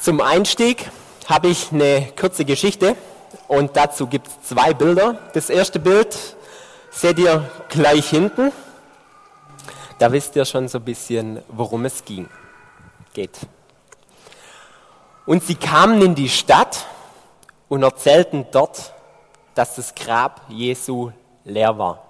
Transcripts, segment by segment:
Zum Einstieg habe ich eine kurze Geschichte und dazu gibt es zwei Bilder. Das erste Bild seht ihr gleich hinten. Da wisst ihr schon so ein bisschen, worum es ging. Geht. Und sie kamen in die Stadt und erzählten dort, dass das Grab Jesu leer war.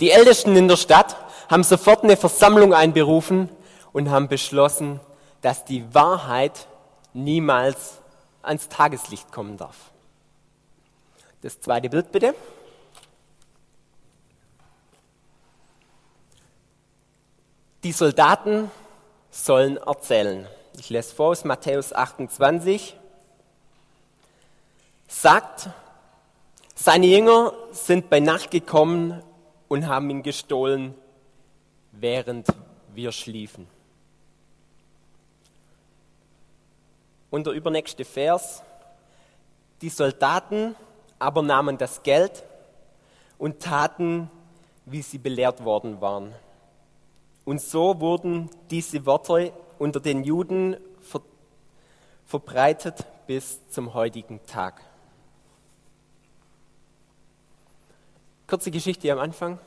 Die Ältesten in der Stadt haben sofort eine Versammlung einberufen und haben beschlossen, dass die Wahrheit niemals ans Tageslicht kommen darf. Das zweite Bild bitte. Die Soldaten sollen erzählen. Ich lese vor aus Matthäus 28. Sagt, seine Jünger sind bei Nacht gekommen und haben ihn gestohlen während wir schliefen. Und der übernächste Vers. Die Soldaten aber nahmen das Geld und taten, wie sie belehrt worden waren. Und so wurden diese Worte unter den Juden ver verbreitet bis zum heutigen Tag. Kurze Geschichte am Anfang.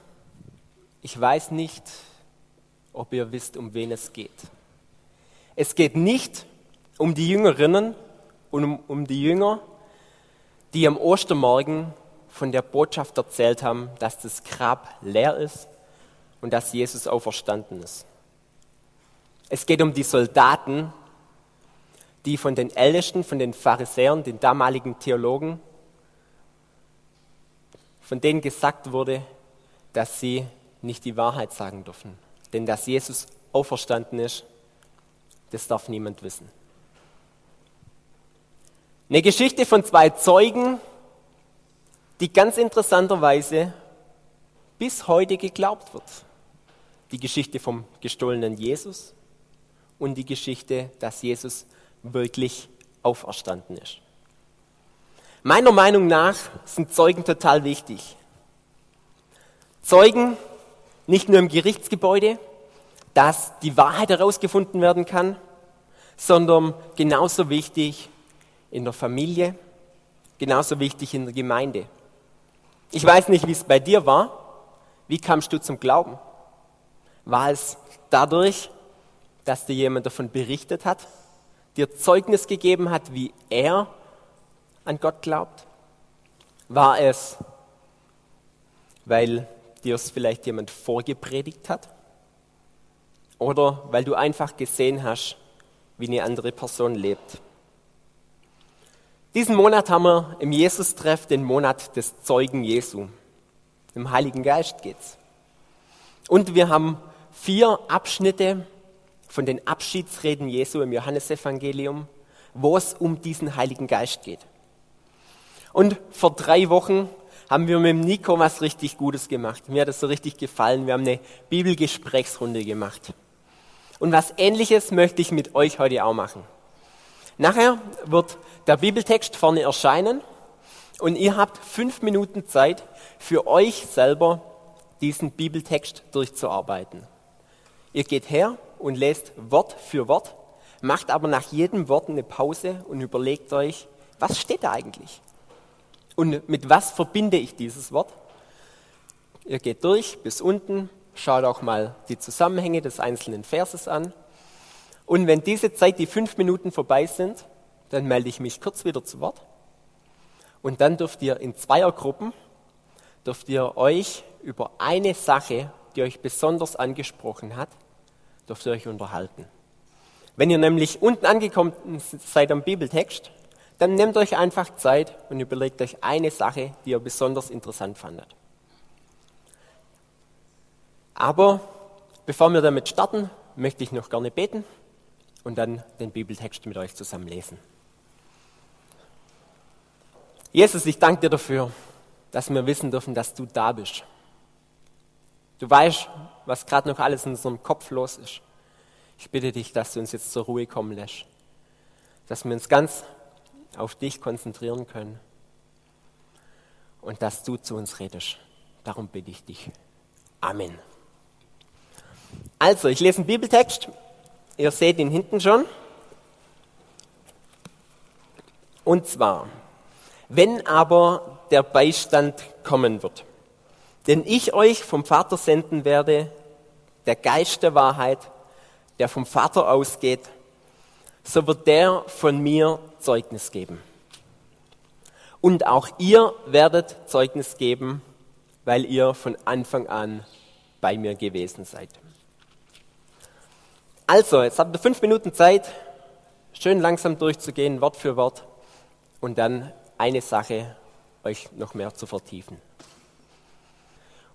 Ich weiß nicht, ob ihr wisst, um wen es geht. Es geht nicht um die Jüngerinnen und um, um die Jünger, die am Ostermorgen von der Botschaft erzählt haben, dass das Grab leer ist und dass Jesus auferstanden ist. Es geht um die Soldaten, die von den Ältesten, von den Pharisäern, den damaligen Theologen, von denen gesagt wurde, dass sie nicht die Wahrheit sagen dürfen. Denn dass Jesus auferstanden ist, das darf niemand wissen. Eine Geschichte von zwei Zeugen, die ganz interessanterweise bis heute geglaubt wird. Die Geschichte vom gestohlenen Jesus und die Geschichte, dass Jesus wirklich auferstanden ist. Meiner Meinung nach sind Zeugen total wichtig. Zeugen nicht nur im Gerichtsgebäude, dass die Wahrheit herausgefunden werden kann, sondern genauso wichtig in der Familie, genauso wichtig in der Gemeinde. Ich weiß nicht, wie es bei dir war. Wie kamst du zum Glauben? War es dadurch, dass dir jemand davon berichtet hat, dir Zeugnis gegeben hat, wie er an Gott glaubt? War es, weil dir es vielleicht jemand vorgepredigt hat? Oder weil du einfach gesehen hast, wie eine andere Person lebt? Diesen Monat haben wir im Jesus-Treff den Monat des Zeugen Jesu. Im Heiligen Geist geht's. Und wir haben vier Abschnitte von den Abschiedsreden Jesu im Johannesevangelium, wo es um diesen Heiligen Geist geht. Und vor drei Wochen haben wir mit Nico was richtig Gutes gemacht. Mir hat es so richtig gefallen. Wir haben eine Bibelgesprächsrunde gemacht. Und was Ähnliches möchte ich mit euch heute auch machen. Nachher wird der Bibeltext vorne erscheinen und ihr habt fünf Minuten Zeit, für euch selber diesen Bibeltext durchzuarbeiten. Ihr geht her und lest Wort für Wort, macht aber nach jedem Wort eine Pause und überlegt euch, was steht da eigentlich? Und mit was verbinde ich dieses Wort? Ihr geht durch bis unten, schaut auch mal die Zusammenhänge des einzelnen Verses an. Und wenn diese Zeit, die fünf Minuten vorbei sind, dann melde ich mich kurz wieder zu Wort. Und dann dürft ihr in Zweiergruppen, dürft ihr euch über eine Sache, die euch besonders angesprochen hat, dürft ihr euch unterhalten. Wenn ihr nämlich unten angekommen seid am Bibeltext, dann nehmt euch einfach Zeit und überlegt euch eine Sache, die ihr besonders interessant fandet. Aber bevor wir damit starten, möchte ich noch gerne beten und dann den Bibeltext mit euch zusammen lesen. Jesus, ich danke dir dafür, dass wir wissen dürfen, dass du da bist. Du weißt, was gerade noch alles in unserem Kopf los ist. Ich bitte dich, dass du uns jetzt zur Ruhe kommen lässt, dass wir uns ganz auf dich konzentrieren können und dass du zu uns redest. Darum bitte ich dich. Amen. Also, ich lese einen Bibeltext. Ihr seht ihn hinten schon. Und zwar, wenn aber der Beistand kommen wird, den ich euch vom Vater senden werde, der Geist der Wahrheit, der vom Vater ausgeht, so wird der von mir Zeugnis geben. Und auch ihr werdet Zeugnis geben, weil ihr von Anfang an bei mir gewesen seid. Also, jetzt habt ihr fünf Minuten Zeit, schön langsam durchzugehen, Wort für Wort, und dann eine Sache euch noch mehr zu vertiefen.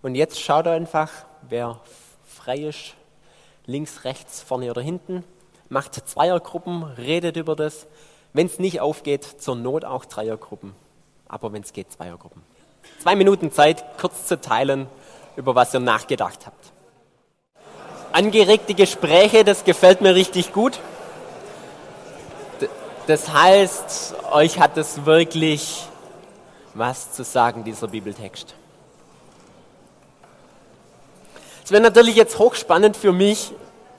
Und jetzt schaut einfach, wer frei ist, links, rechts, vorne oder hinten, macht Zweiergruppen, redet über das. Wenn es nicht aufgeht, zur Not auch Dreiergruppen. Aber wenn es geht, Zweiergruppen. Zwei Minuten Zeit, kurz zu teilen, über was ihr nachgedacht habt. Angeregte Gespräche, das gefällt mir richtig gut. Das heißt, euch hat es wirklich was zu sagen, dieser Bibeltext. Es wäre natürlich jetzt hochspannend für mich,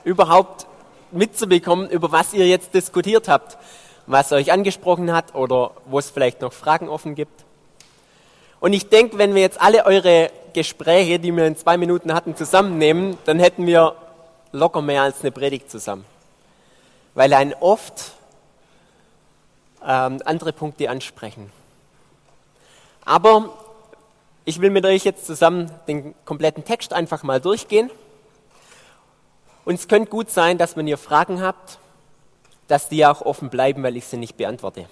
überhaupt mitzubekommen, über was ihr jetzt diskutiert habt, was euch angesprochen hat oder wo es vielleicht noch Fragen offen gibt. Und ich denke, wenn wir jetzt alle eure Gespräche, die wir in zwei Minuten hatten, zusammennehmen, dann hätten wir locker mehr als eine Predigt zusammen. Weil ein oft ähm, andere Punkte ansprechen. Aber ich will mit euch jetzt zusammen den kompletten Text einfach mal durchgehen. Und es könnte gut sein, dass wenn ihr Fragen habt, dass die auch offen bleiben, weil ich sie nicht beantworte.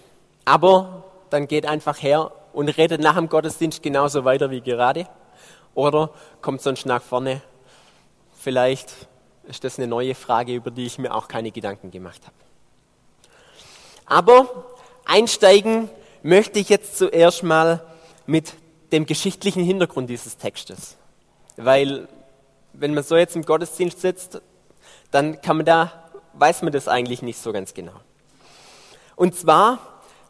Aber dann geht einfach her und redet nach dem Gottesdienst genauso weiter wie gerade. Oder kommt sonst nach vorne. Vielleicht ist das eine neue Frage, über die ich mir auch keine Gedanken gemacht habe. Aber einsteigen möchte ich jetzt zuerst mal mit dem geschichtlichen Hintergrund dieses Textes. Weil, wenn man so jetzt im Gottesdienst sitzt, dann kann man da, weiß man das eigentlich nicht so ganz genau. Und zwar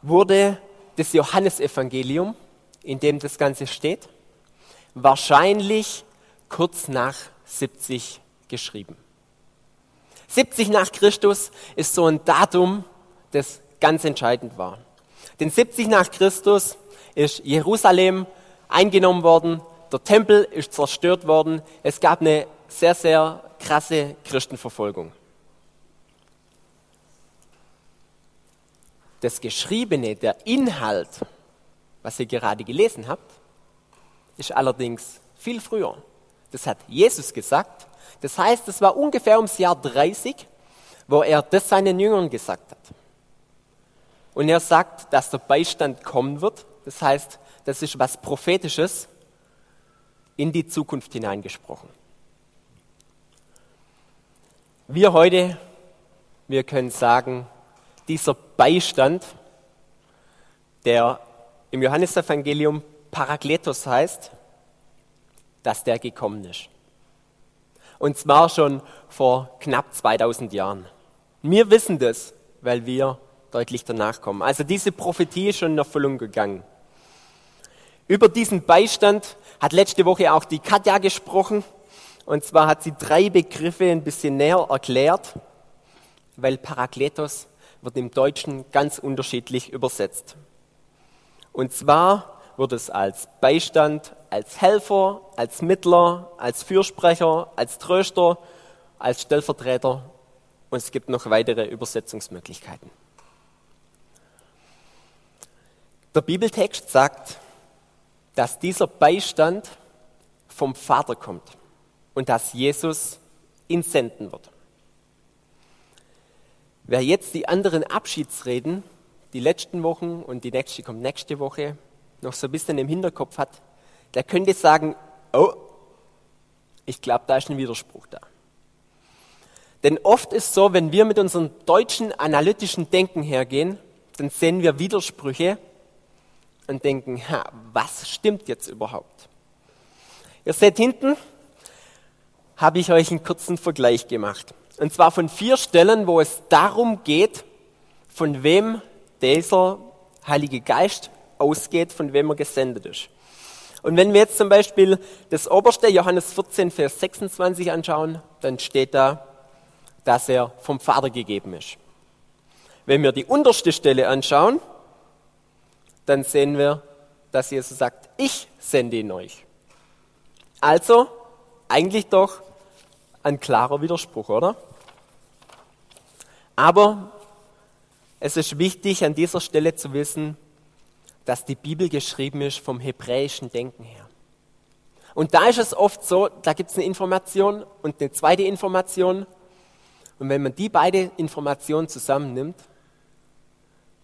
wurde das Johannesevangelium, in dem das Ganze steht, wahrscheinlich kurz nach 70 geschrieben. 70 nach Christus ist so ein Datum, das ganz entscheidend war. Denn 70 nach Christus ist Jerusalem eingenommen worden, der Tempel ist zerstört worden, es gab eine sehr, sehr krasse Christenverfolgung. Das Geschriebene, der Inhalt, was ihr gerade gelesen habt, ist allerdings viel früher. Das hat Jesus gesagt. Das heißt, es war ungefähr ums Jahr 30, wo er das seinen Jüngern gesagt hat. Und er sagt, dass der Beistand kommen wird. Das heißt, das ist was Prophetisches in die Zukunft hineingesprochen. Wir heute, wir können sagen, dieser Beistand, der im Johannesevangelium Parakletos heißt, dass der gekommen ist. Und zwar schon vor knapp 2000 Jahren. Wir wissen das, weil wir deutlich danach kommen. Also diese Prophetie ist schon in Erfüllung gegangen. Über diesen Beistand hat letzte Woche auch die Katja gesprochen. Und zwar hat sie drei Begriffe ein bisschen näher erklärt, weil Parakletos wird im Deutschen ganz unterschiedlich übersetzt. Und zwar wird es als Beistand, als Helfer, als Mittler, als Fürsprecher, als Tröster, als Stellvertreter und es gibt noch weitere Übersetzungsmöglichkeiten. Der Bibeltext sagt, dass dieser Beistand vom Vater kommt und dass Jesus ihn senden wird. Wer jetzt die anderen Abschiedsreden, die letzten Wochen und die nächste kommt nächste Woche, noch so ein bisschen im Hinterkopf hat, der könnte sagen, oh, ich glaube, da ist ein Widerspruch da. Denn oft ist so, wenn wir mit unserem deutschen analytischen Denken hergehen, dann sehen wir Widersprüche und denken, ha, was stimmt jetzt überhaupt? Ihr seht hinten, habe ich euch einen kurzen Vergleich gemacht. Und zwar von vier Stellen, wo es darum geht, von wem dieser Heilige Geist ausgeht, von wem er gesendet ist. Und wenn wir jetzt zum Beispiel das oberste Johannes 14, Vers 26 anschauen, dann steht da, dass er vom Vater gegeben ist. Wenn wir die unterste Stelle anschauen, dann sehen wir, dass Jesus sagt, ich sende ihn euch. Also eigentlich doch ein klarer Widerspruch, oder? Aber es ist wichtig an dieser Stelle zu wissen, dass die Bibel geschrieben ist vom hebräischen Denken her. Und da ist es oft so, da gibt es eine Information und eine zweite Information. Und wenn man die beide Informationen zusammennimmt,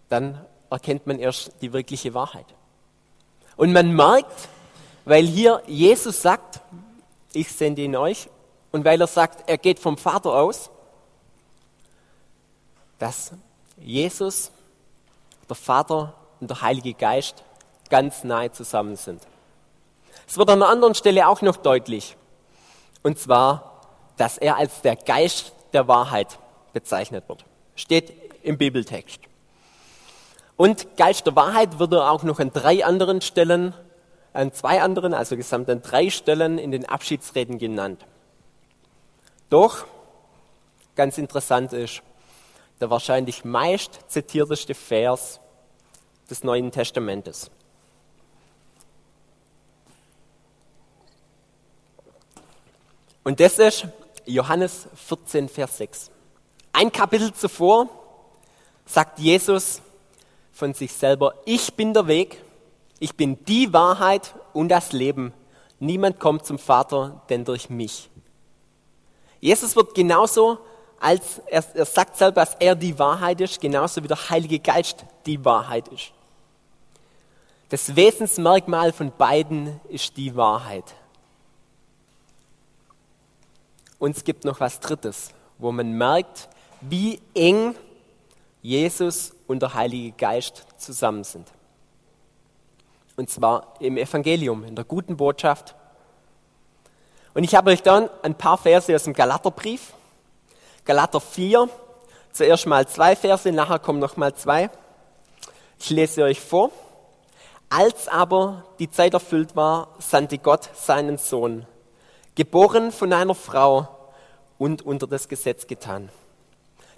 dann erkennt man erst die wirkliche Wahrheit. Und man merkt, weil hier Jesus sagt, ich sende ihn euch, und weil er sagt, er geht vom Vater aus, dass Jesus, der Vater und der Heilige Geist ganz nahe zusammen sind. Es wird an einer anderen Stelle auch noch deutlich. Und zwar, dass er als der Geist der Wahrheit bezeichnet wird. Steht im Bibeltext. Und Geist der Wahrheit wird er auch noch an drei anderen Stellen, an zwei anderen, also gesamt an drei Stellen in den Abschiedsreden genannt. Doch, ganz interessant ist, der wahrscheinlich meist zitierteste Vers des Neuen Testamentes. Und das ist Johannes 14, Vers 6. Ein Kapitel zuvor sagt Jesus von sich selber, ich bin der Weg, ich bin die Wahrheit und das Leben. Niemand kommt zum Vater, denn durch mich. Jesus wird genauso als er, er sagt selber, dass er die Wahrheit ist, genauso wie der Heilige Geist die Wahrheit ist. Das Wesensmerkmal von beiden ist die Wahrheit. Und es gibt noch was Drittes, wo man merkt, wie eng Jesus und der Heilige Geist zusammen sind. Und zwar im Evangelium, in der guten Botschaft. Und ich habe euch dann ein paar Verse aus dem Galaterbrief, Galater 4, zuerst mal zwei Verse, nachher kommen noch mal zwei. Ich lese euch vor. Als aber die Zeit erfüllt war, sandte Gott seinen Sohn, geboren von einer Frau und unter das Gesetz getan,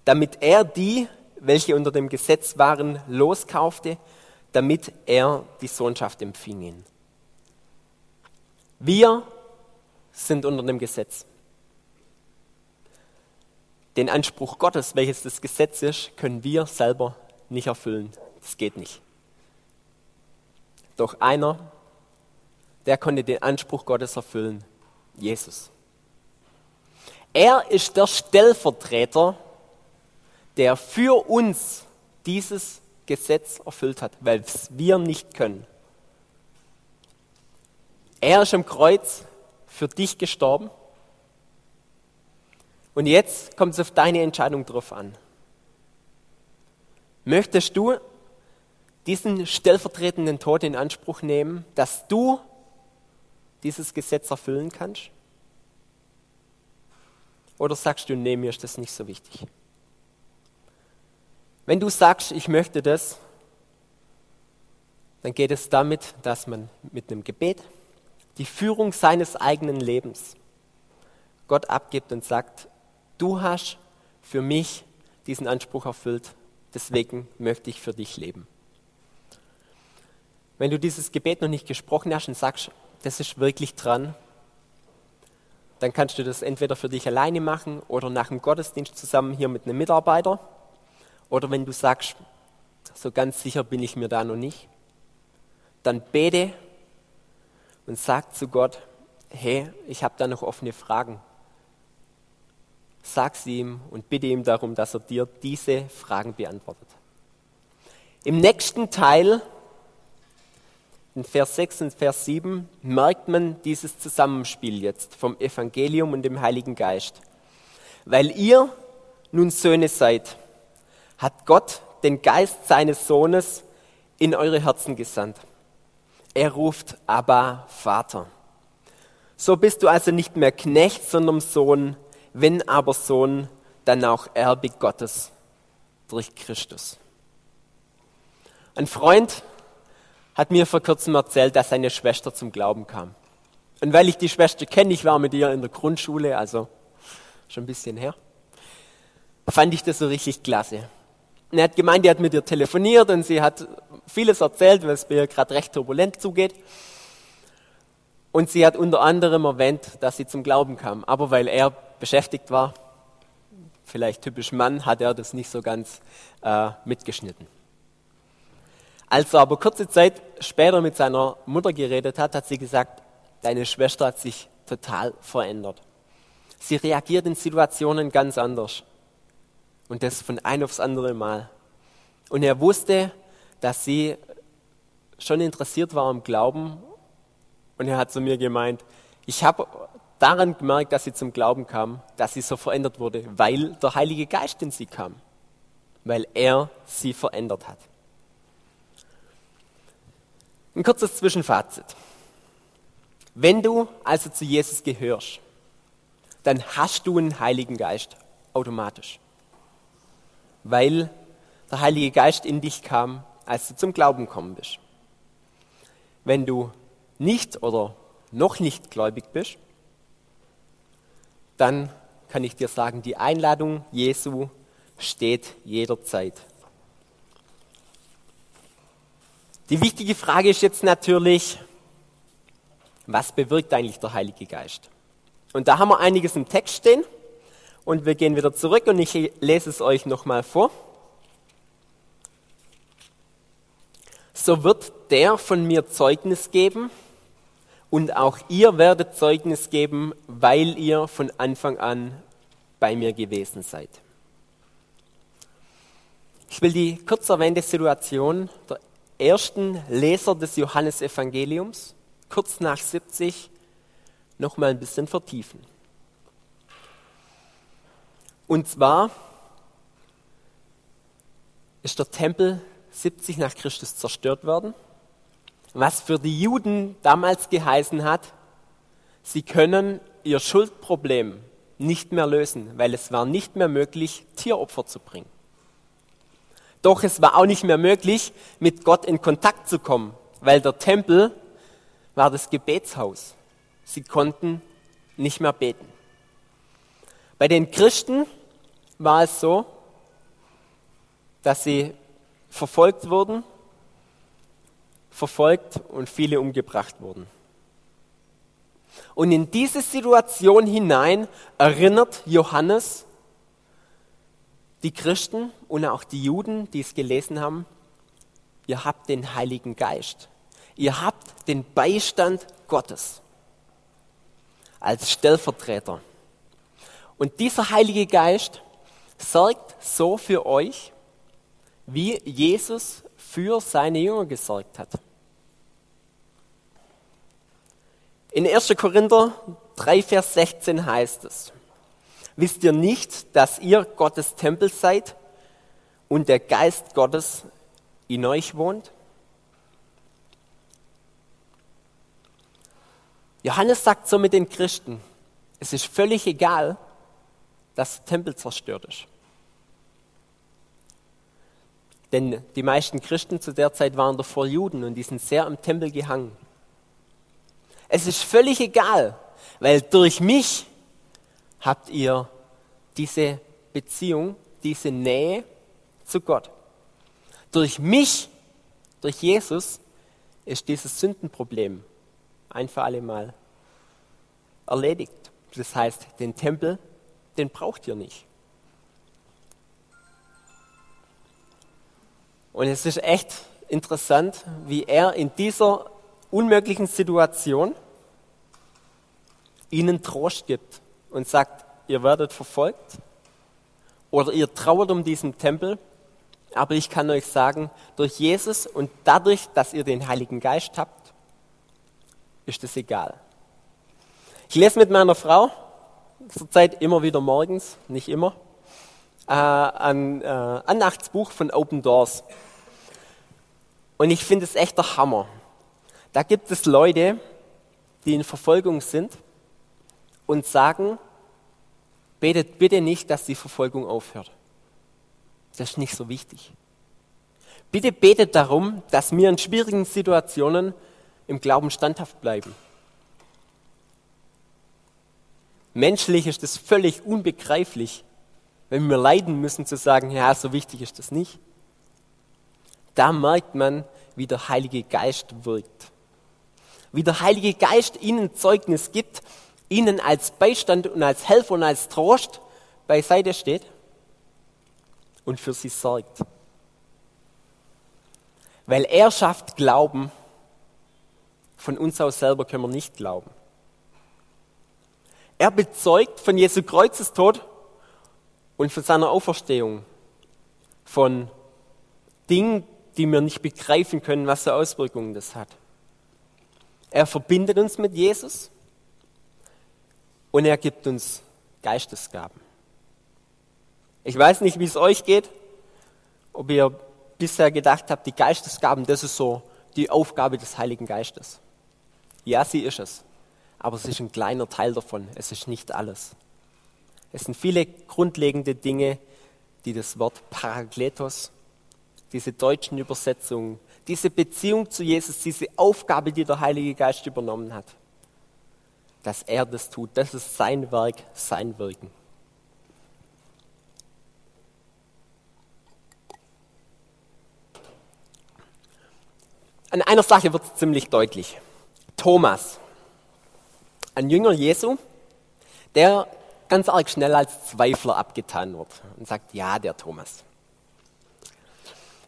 damit er die, welche unter dem Gesetz waren, loskaufte, damit er die Sohnschaft empfing. Wir sind unter dem Gesetz. Den Anspruch Gottes, welches das Gesetz ist, können wir selber nicht erfüllen. Das geht nicht. Doch einer, der konnte den Anspruch Gottes erfüllen, Jesus. Er ist der Stellvertreter, der für uns dieses Gesetz erfüllt hat, weil es wir nicht können. Er ist am Kreuz für dich gestorben. Und jetzt kommt es auf deine Entscheidung drauf an. Möchtest du diesen stellvertretenden Tod in Anspruch nehmen, dass du dieses Gesetz erfüllen kannst? Oder sagst du, nee, mir ist das nicht so wichtig? Wenn du sagst, ich möchte das, dann geht es damit, dass man mit einem Gebet die Führung seines eigenen Lebens Gott abgibt und sagt, du hast für mich diesen Anspruch erfüllt, deswegen möchte ich für dich leben. Wenn du dieses Gebet noch nicht gesprochen hast und sagst, das ist wirklich dran, dann kannst du das entweder für dich alleine machen oder nach dem Gottesdienst zusammen hier mit einem Mitarbeiter. Oder wenn du sagst, so ganz sicher bin ich mir da noch nicht, dann bete und sag zu Gott, hey, ich habe da noch offene Fragen. Sag sie ihm und bitte ihm darum, dass er dir diese Fragen beantwortet. Im nächsten Teil in Vers 6 und Vers 7 merkt man dieses Zusammenspiel jetzt vom Evangelium und dem Heiligen Geist. Weil ihr nun Söhne seid, hat Gott den Geist seines Sohnes in eure Herzen gesandt. Er ruft Abba Vater. So bist du also nicht mehr Knecht, sondern Sohn, wenn aber Sohn, dann auch Erbe Gottes durch Christus. Ein Freund hat mir vor kurzem erzählt, dass seine Schwester zum Glauben kam. Und weil ich die Schwester kenne, ich war mit ihr in der Grundschule, also schon ein bisschen her, fand ich das so richtig klasse. Und er hat gemeint, er hat mit ihr telefoniert und sie hat vieles erzählt, weil es bei ihr gerade recht turbulent zugeht. Und sie hat unter anderem erwähnt, dass sie zum Glauben kam. Aber weil er beschäftigt war, vielleicht typisch Mann, hat er das nicht so ganz äh, mitgeschnitten. Als er aber kurze Zeit später mit seiner Mutter geredet hat, hat sie gesagt, deine Schwester hat sich total verändert. Sie reagiert in Situationen ganz anders. Und das von ein aufs andere Mal. Und er wusste, dass sie schon interessiert war am Glauben. Und er hat zu mir gemeint, ich habe daran gemerkt, dass sie zum Glauben kam, dass sie so verändert wurde, weil der Heilige Geist in sie kam. Weil er sie verändert hat. Ein kurzes Zwischenfazit. Wenn du also zu Jesus gehörst, dann hast du einen Heiligen Geist automatisch weil der Heilige Geist in dich kam, als du zum Glauben gekommen bist. Wenn du nicht oder noch nicht gläubig bist, dann kann ich dir sagen, die Einladung Jesu steht jederzeit. Die wichtige Frage ist jetzt natürlich, was bewirkt eigentlich der Heilige Geist? Und da haben wir einiges im Text stehen. Und wir gehen wieder zurück und ich lese es euch nochmal vor. So wird der von mir Zeugnis geben und auch ihr werdet Zeugnis geben, weil ihr von Anfang an bei mir gewesen seid. Ich will die kurz erwähnte Situation der ersten Leser des Johannesevangeliums kurz nach 70 nochmal ein bisschen vertiefen. Und zwar ist der Tempel 70 nach Christus zerstört worden, was für die Juden damals geheißen hat, sie können ihr Schuldproblem nicht mehr lösen, weil es war nicht mehr möglich, Tieropfer zu bringen. Doch es war auch nicht mehr möglich, mit Gott in Kontakt zu kommen, weil der Tempel war das Gebetshaus. Sie konnten nicht mehr beten. Bei den Christen war es so, dass sie verfolgt wurden, verfolgt und viele umgebracht wurden. Und in diese Situation hinein erinnert Johannes die Christen und auch die Juden, die es gelesen haben, ihr habt den Heiligen Geist. Ihr habt den Beistand Gottes als Stellvertreter. Und dieser Heilige Geist sorgt so für euch, wie Jesus für seine Jünger gesorgt hat. In 1. Korinther 3, Vers 16 heißt es, wisst ihr nicht, dass ihr Gottes Tempel seid und der Geist Gottes in euch wohnt? Johannes sagt so mit den Christen, es ist völlig egal, dass der Tempel zerstört ist. Denn die meisten Christen zu der Zeit waren davor Juden und die sind sehr am Tempel gehangen. Es ist völlig egal, weil durch mich habt ihr diese Beziehung, diese Nähe zu Gott. Durch mich, durch Jesus, ist dieses Sündenproblem ein für alle Mal erledigt. Das heißt, den Tempel, den braucht ihr nicht. Und es ist echt interessant, wie er in dieser unmöglichen Situation ihnen Trost gibt und sagt, ihr werdet verfolgt oder ihr trauert um diesen Tempel, aber ich kann euch sagen, durch Jesus und dadurch, dass ihr den Heiligen Geist habt, ist es egal. Ich lese mit meiner Frau zurzeit immer wieder morgens, nicht immer, äh, ein äh, Annachtsbuch von Open Doors. Und ich finde es echt der Hammer. Da gibt es Leute, die in Verfolgung sind und sagen, betet bitte nicht, dass die Verfolgung aufhört. Das ist nicht so wichtig. Bitte betet darum, dass wir in schwierigen Situationen im Glauben standhaft bleiben. Menschlich ist es völlig unbegreiflich, wenn wir leiden müssen, zu sagen, ja, so wichtig ist das nicht. Da merkt man, wie der Heilige Geist wirkt. Wie der Heilige Geist ihnen Zeugnis gibt, ihnen als Beistand und als Helfer und als Trost beiseite steht und für sie sorgt. Weil er schafft Glauben, von uns aus selber können wir nicht glauben. Er bezeugt von Jesu Kreuzestod und von seiner Auferstehung, von Dingen, die wir nicht begreifen können, was für Auswirkungen das hat. Er verbindet uns mit Jesus und er gibt uns Geistesgaben. Ich weiß nicht, wie es euch geht, ob ihr bisher gedacht habt, die Geistesgaben, das ist so die Aufgabe des Heiligen Geistes. Ja, sie ist es aber es ist ein kleiner Teil davon. Es ist nicht alles. Es sind viele grundlegende Dinge, die das Wort Parakletos, diese deutschen Übersetzungen, diese Beziehung zu Jesus, diese Aufgabe, die der Heilige Geist übernommen hat, dass er das tut. Das ist sein Werk, sein Wirken. An einer Sache wird es ziemlich deutlich. Thomas, ein Jünger Jesu, der ganz arg schnell als Zweifler abgetan wird und sagt, ja, der Thomas.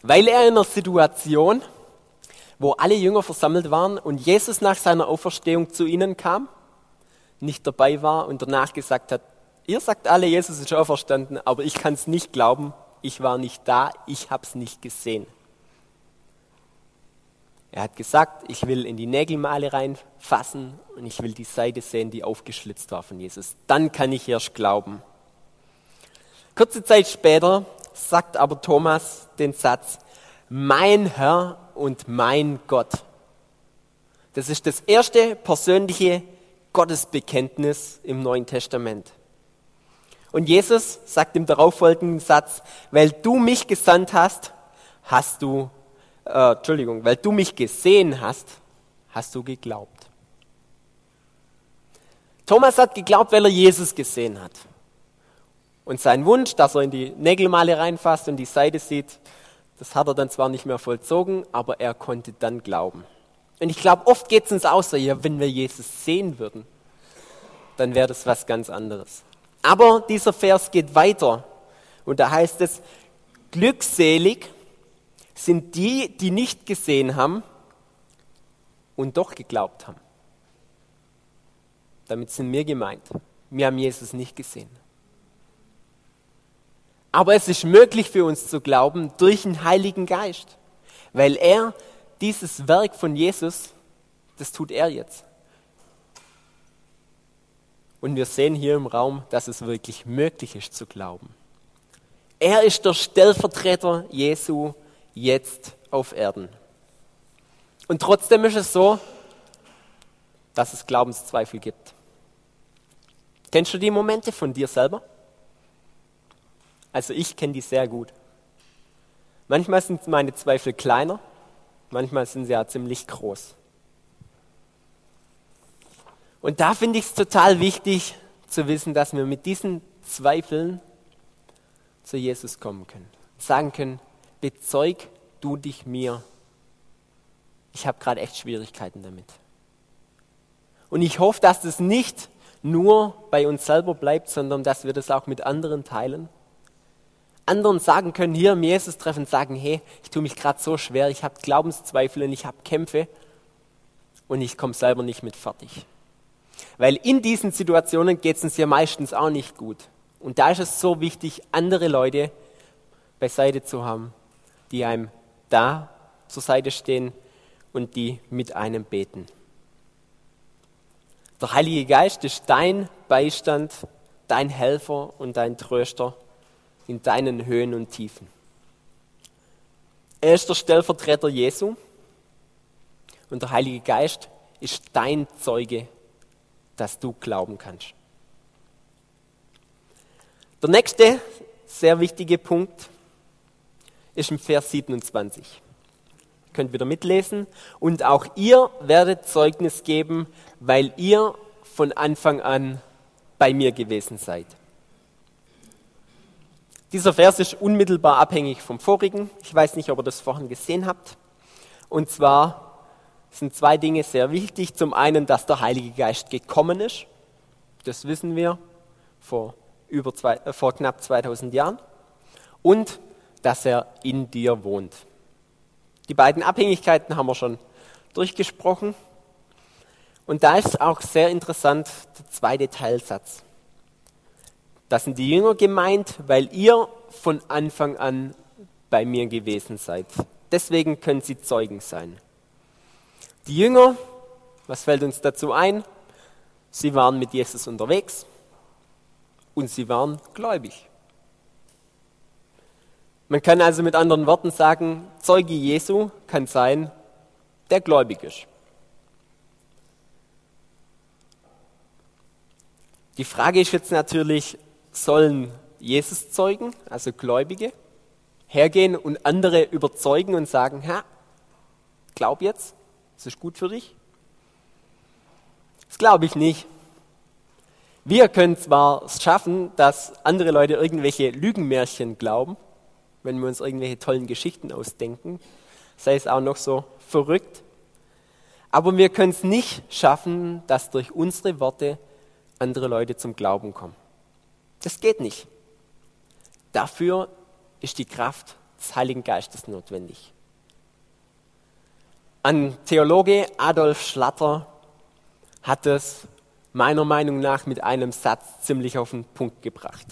Weil er in einer Situation, wo alle Jünger versammelt waren und Jesus nach seiner Auferstehung zu ihnen kam, nicht dabei war und danach gesagt hat, ihr sagt alle, Jesus ist auferstanden, aber ich kann es nicht glauben, ich war nicht da, ich habe es nicht gesehen. Er hat gesagt, ich will in die Nägelmale reinfassen und ich will die Seite sehen, die aufgeschlitzt war von Jesus. Dann kann ich erst glauben. Kurze Zeit später sagt aber Thomas den Satz, mein Herr und mein Gott. Das ist das erste persönliche Gottesbekenntnis im Neuen Testament. Und Jesus sagt im darauffolgenden Satz, weil du mich gesandt hast, hast du äh, Entschuldigung, weil du mich gesehen hast, hast du geglaubt. Thomas hat geglaubt, weil er Jesus gesehen hat. Und sein Wunsch, dass er in die Nägelmale reinfasst und die Seite sieht, das hat er dann zwar nicht mehr vollzogen, aber er konnte dann glauben. Und ich glaube, oft geht es uns auch so, ja, wenn wir Jesus sehen würden, dann wäre das was ganz anderes. Aber dieser Vers geht weiter und da heißt es, glückselig sind die, die nicht gesehen haben und doch geglaubt haben. Damit sind wir gemeint. Wir haben Jesus nicht gesehen. Aber es ist möglich für uns zu glauben durch den Heiligen Geist, weil er dieses Werk von Jesus, das tut er jetzt. Und wir sehen hier im Raum, dass es wirklich möglich ist zu glauben. Er ist der Stellvertreter Jesu jetzt auf Erden. Und trotzdem ist es so, dass es Glaubenszweifel gibt. Kennst du die Momente von dir selber? Also ich kenne die sehr gut. Manchmal sind meine Zweifel kleiner, manchmal sind sie ja ziemlich groß. Und da finde ich es total wichtig zu wissen, dass wir mit diesen Zweifeln zu Jesus kommen können. Sagen können, bezeug du dich mir. Ich habe gerade echt Schwierigkeiten damit. Und ich hoffe, dass das nicht nur bei uns selber bleibt, sondern dass wir das auch mit anderen teilen. Anderen sagen können, hier im Jesus-Treffen sagen, hey, ich tue mich gerade so schwer, ich habe Glaubenszweifel und ich habe Kämpfe und ich komme selber nicht mit fertig. Weil in diesen Situationen geht es uns ja meistens auch nicht gut. Und da ist es so wichtig, andere Leute beiseite zu haben, die einem da zur Seite stehen und die mit einem beten. Der Heilige Geist ist dein Beistand, dein Helfer und dein Tröster in deinen Höhen und Tiefen. Er ist der Stellvertreter Jesu und der Heilige Geist ist dein Zeuge, dass du glauben kannst. Der nächste sehr wichtige Punkt ist im Vers 27. Ihr könnt wieder mitlesen. Und auch ihr werdet Zeugnis geben, weil ihr von Anfang an bei mir gewesen seid. Dieser Vers ist unmittelbar abhängig vom vorigen. Ich weiß nicht, ob ihr das vorhin gesehen habt. Und zwar sind zwei Dinge sehr wichtig. Zum einen, dass der Heilige Geist gekommen ist. Das wissen wir vor, über zwei, äh, vor knapp 2000 Jahren. Und dass er in dir wohnt. Die beiden Abhängigkeiten haben wir schon durchgesprochen. Und da ist auch sehr interessant der zweite Teilsatz. Das sind die Jünger gemeint, weil ihr von Anfang an bei mir gewesen seid. Deswegen können sie Zeugen sein. Die Jünger, was fällt uns dazu ein? Sie waren mit Jesus unterwegs und sie waren gläubig. Man kann also mit anderen Worten sagen, Zeuge Jesu kann sein, der gläubig ist. Die Frage ist jetzt natürlich, sollen Jesus zeugen, also Gläubige, hergehen und andere überzeugen und sagen, Herr, glaub jetzt, es ist gut für dich? Das glaube ich nicht. Wir können zwar es schaffen, dass andere Leute irgendwelche Lügenmärchen glauben, wenn wir uns irgendwelche tollen Geschichten ausdenken, sei es auch noch so verrückt. Aber wir können es nicht schaffen, dass durch unsere Worte andere Leute zum Glauben kommen. Das geht nicht. Dafür ist die Kraft des Heiligen Geistes notwendig. Ein Theologe Adolf Schlatter hat es meiner Meinung nach mit einem Satz ziemlich auf den Punkt gebracht.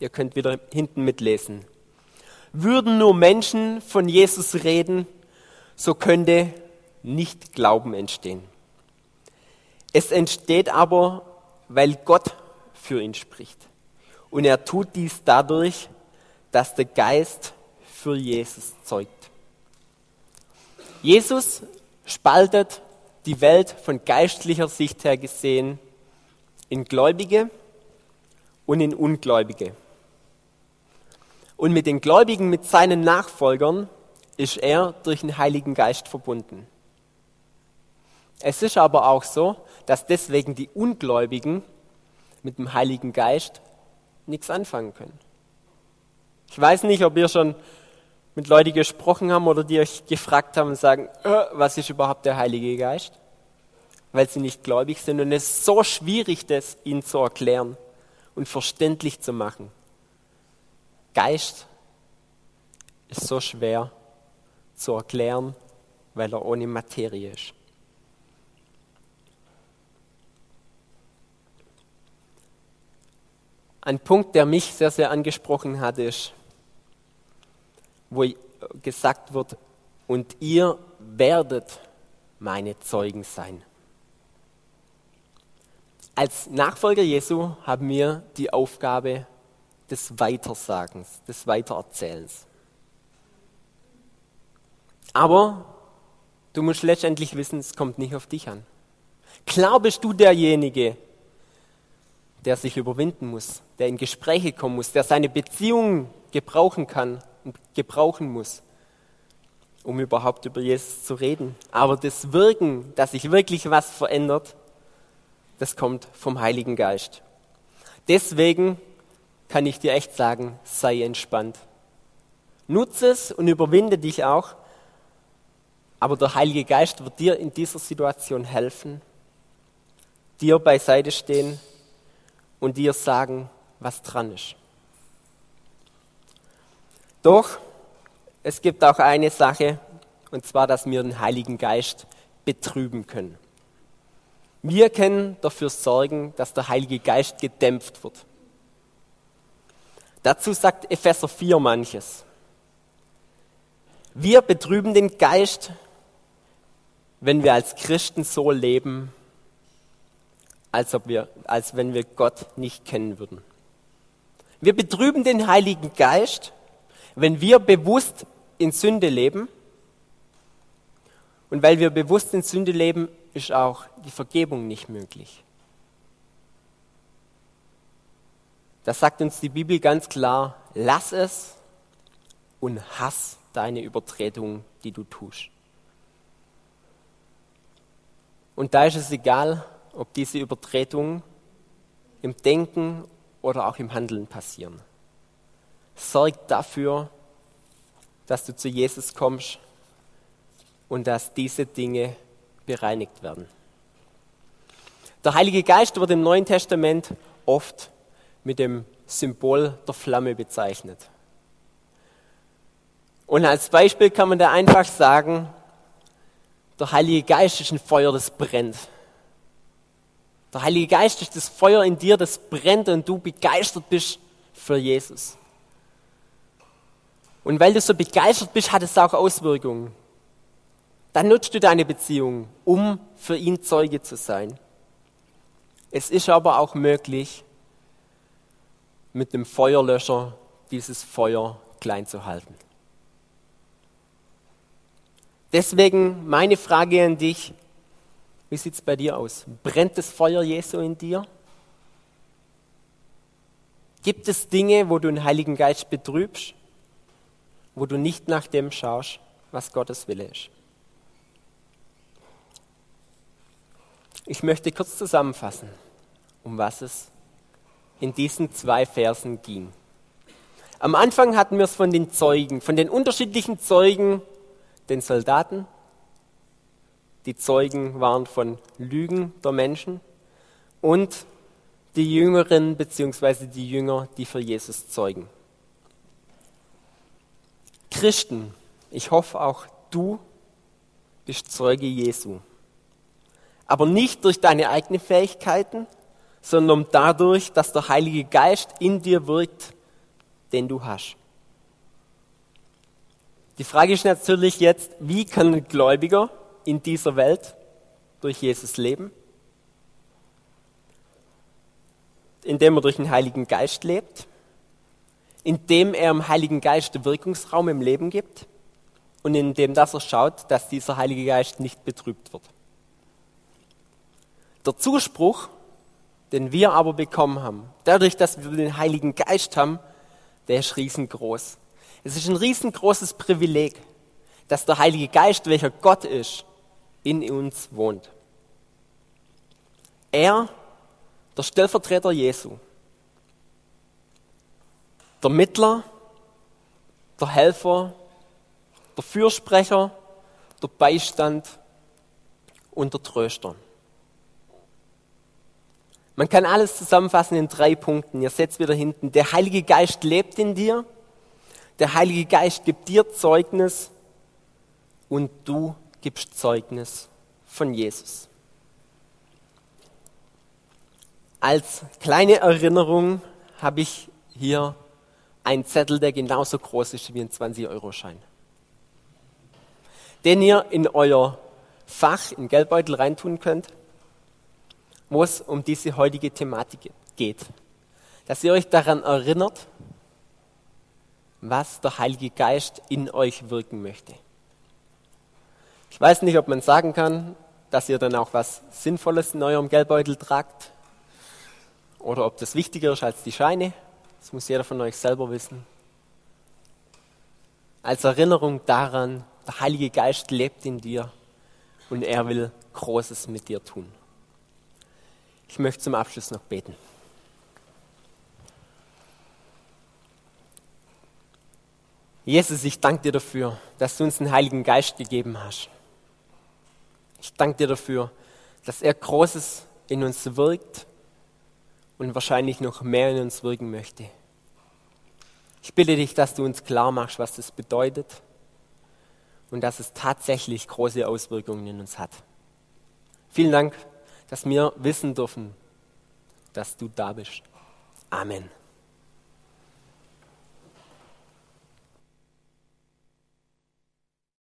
Ihr könnt wieder hinten mitlesen würden nur Menschen von Jesus reden, so könnte nicht Glauben entstehen. Es entsteht aber, weil Gott für ihn spricht. Und er tut dies dadurch, dass der Geist für Jesus zeugt. Jesus spaltet die Welt von geistlicher Sicht her gesehen in Gläubige und in Ungläubige. Und mit den Gläubigen, mit seinen Nachfolgern, ist er durch den Heiligen Geist verbunden. Es ist aber auch so, dass deswegen die Ungläubigen mit dem Heiligen Geist nichts anfangen können. Ich weiß nicht, ob ihr schon mit Leuten gesprochen haben oder die euch gefragt haben und sagen, äh, was ist überhaupt der Heilige Geist? Weil sie nicht gläubig sind und es ist so schwierig, das ihnen zu erklären und verständlich zu machen. Geist ist so schwer zu erklären, weil er ohne Materie ist. Ein Punkt, der mich sehr, sehr angesprochen hat, ist, wo gesagt wird, und ihr werdet meine Zeugen sein. Als Nachfolger Jesu haben wir die Aufgabe, des Weitersagens, des Weitererzählens. Aber du musst letztendlich wissen, es kommt nicht auf dich an. Klar bist du derjenige, der sich überwinden muss, der in Gespräche kommen muss, der seine Beziehungen gebrauchen kann und gebrauchen muss, um überhaupt über Jesus zu reden. Aber das Wirken, dass sich wirklich was verändert, das kommt vom Heiligen Geist. Deswegen kann ich dir echt sagen, sei entspannt. Nutze es und überwinde dich auch, aber der Heilige Geist wird dir in dieser Situation helfen, dir beiseite stehen und dir sagen, was dran ist. Doch es gibt auch eine Sache, und zwar, dass wir den Heiligen Geist betrüben können. Wir können dafür sorgen, dass der Heilige Geist gedämpft wird. Dazu sagt Epheser 4 manches. Wir betrüben den Geist, wenn wir als Christen so leben, als, ob wir, als wenn wir Gott nicht kennen würden. Wir betrüben den Heiligen Geist, wenn wir bewusst in Sünde leben. Und weil wir bewusst in Sünde leben, ist auch die Vergebung nicht möglich. Da sagt uns die Bibel ganz klar, lass es und hass deine Übertretung, die du tust. Und da ist es egal, ob diese Übertretungen im Denken oder auch im Handeln passieren. Sorg dafür, dass du zu Jesus kommst und dass diese Dinge bereinigt werden. Der Heilige Geist wird im Neuen Testament oft mit dem Symbol der Flamme bezeichnet. Und als Beispiel kann man da einfach sagen, der Heilige Geist ist ein Feuer, das brennt. Der Heilige Geist ist das Feuer in dir, das brennt und du begeistert bist für Jesus. Und weil du so begeistert bist, hat es auch Auswirkungen. Dann nutzt du deine Beziehung, um für ihn Zeuge zu sein. Es ist aber auch möglich, mit dem Feuerlöscher dieses Feuer klein zu halten. Deswegen meine Frage an dich, wie sieht es bei dir aus? Brennt das Feuer Jesu in dir? Gibt es Dinge, wo du den Heiligen Geist betrübst, wo du nicht nach dem schaust, was Gottes Wille ist? Ich möchte kurz zusammenfassen, um was es in diesen zwei Versen ging. Am Anfang hatten wir es von den Zeugen, von den unterschiedlichen Zeugen, den Soldaten. Die Zeugen waren von Lügen der Menschen und die Jüngeren bzw. die Jünger, die für Jesus zeugen. Christen, ich hoffe auch du bist Zeuge Jesu aber nicht durch deine eigenen Fähigkeiten, sondern dadurch, dass der Heilige Geist in dir wirkt, den du hast. Die Frage ist natürlich jetzt, wie kann ein Gläubiger in dieser Welt durch Jesus leben? Indem er durch den Heiligen Geist lebt, indem er im Heiligen Geist Wirkungsraum im Leben gibt und indem dass er schaut, dass dieser Heilige Geist nicht betrübt wird. Der Zuspruch, den wir aber bekommen haben, dadurch, dass wir den Heiligen Geist haben, der ist riesengroß. Es ist ein riesengroßes Privileg, dass der Heilige Geist, welcher Gott ist, in uns wohnt. Er, der Stellvertreter Jesu, der Mittler, der Helfer, der Fürsprecher, der Beistand und der Tröster. Man kann alles zusammenfassen in drei Punkten. Ihr seht wieder hinten. Der Heilige Geist lebt in dir. Der Heilige Geist gibt dir Zeugnis und du gibst Zeugnis von Jesus. Als kleine Erinnerung habe ich hier einen Zettel, der genauso groß ist wie ein 20-Euro-Schein. Den ihr in euer Fach, in Geldbeutel reintun könnt wo es um diese heutige Thematik geht. Dass ihr euch daran erinnert, was der Heilige Geist in euch wirken möchte. Ich weiß nicht, ob man sagen kann, dass ihr dann auch was Sinnvolles in eurem Geldbeutel tragt oder ob das wichtiger ist als die Scheine. Das muss jeder von euch selber wissen. Als Erinnerung daran, der Heilige Geist lebt in dir und er will Großes mit dir tun. Ich möchte zum Abschluss noch beten. Jesus, ich danke dir dafür, dass du uns den Heiligen Geist gegeben hast. Ich danke dir dafür, dass er Großes in uns wirkt und wahrscheinlich noch mehr in uns wirken möchte. Ich bitte dich, dass du uns klar machst, was das bedeutet und dass es tatsächlich große Auswirkungen in uns hat. Vielen Dank dass wir wissen dürfen, dass du da bist. Amen.